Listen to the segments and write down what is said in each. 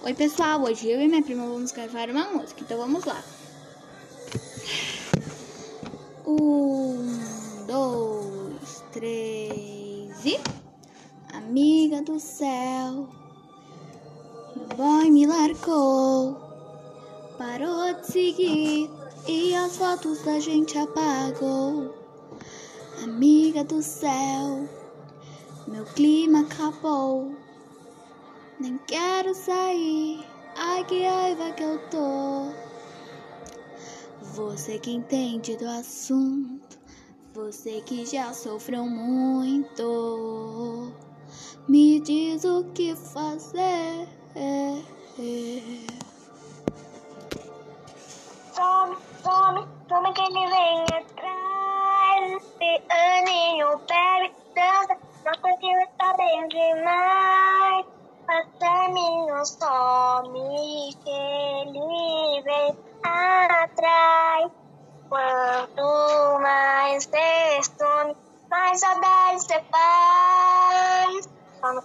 Oi, pessoal. Hoje eu e minha prima vamos gravar uma música. Então vamos lá. Um, dois, três e. Amiga do céu, meu boy me largou, parou de seguir e as fotos da gente apagou. Amiga do céu, meu clima acabou. Nem quero sair, ai que raiva que eu tô. Você que entende do assunto, você que já sofreu muito, me diz o que fazer. Some, some, some que ele vem atrás. Pianinho, bebe, dança, nossa que está bem demais. Passarinho some que ele vem atrás. Quanto mais some, mais saudade você faz.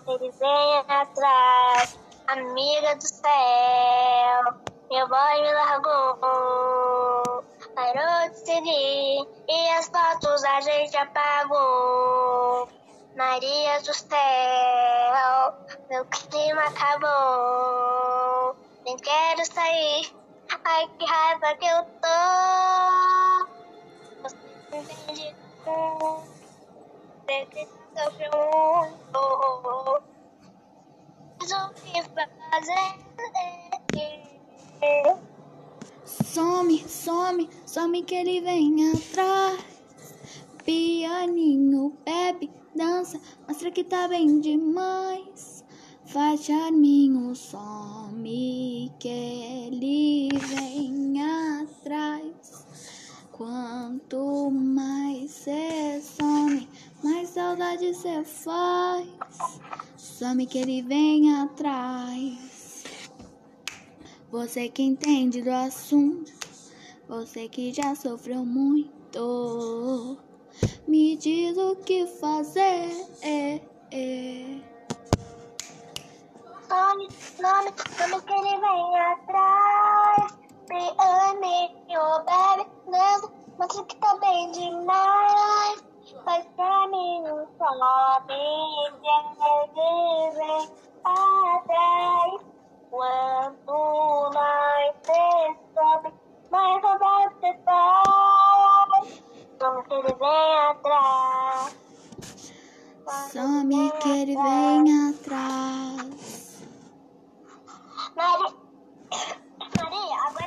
Que ele vem atrás, amiga do céu. Meu boy me largou, parou de seguir e as fotos a gente apagou. Maria do céu, meu clima acabou. Nem quero sair, ai que raiva que eu tô. Você entende? Você que sofreu muito. Mas o que fazer? Some, some, some que ele vem atrás. Pianinho, bebe, mostra que tá bem demais. Faz charminho, some que ele vem atrás. Quanto mais cê some, mais saudade cê faz. Some que ele vem atrás. Você que entende do assunto, você que já sofreu muito, diz o que fazer. É, é. Some, some, some que ele vem atrás. Pianinho, bebe, dança, mostra que tá bem demais. Faz caminho, sobe, ele vem atrás. ele vem atrás. Some que ele vem atrás. Mas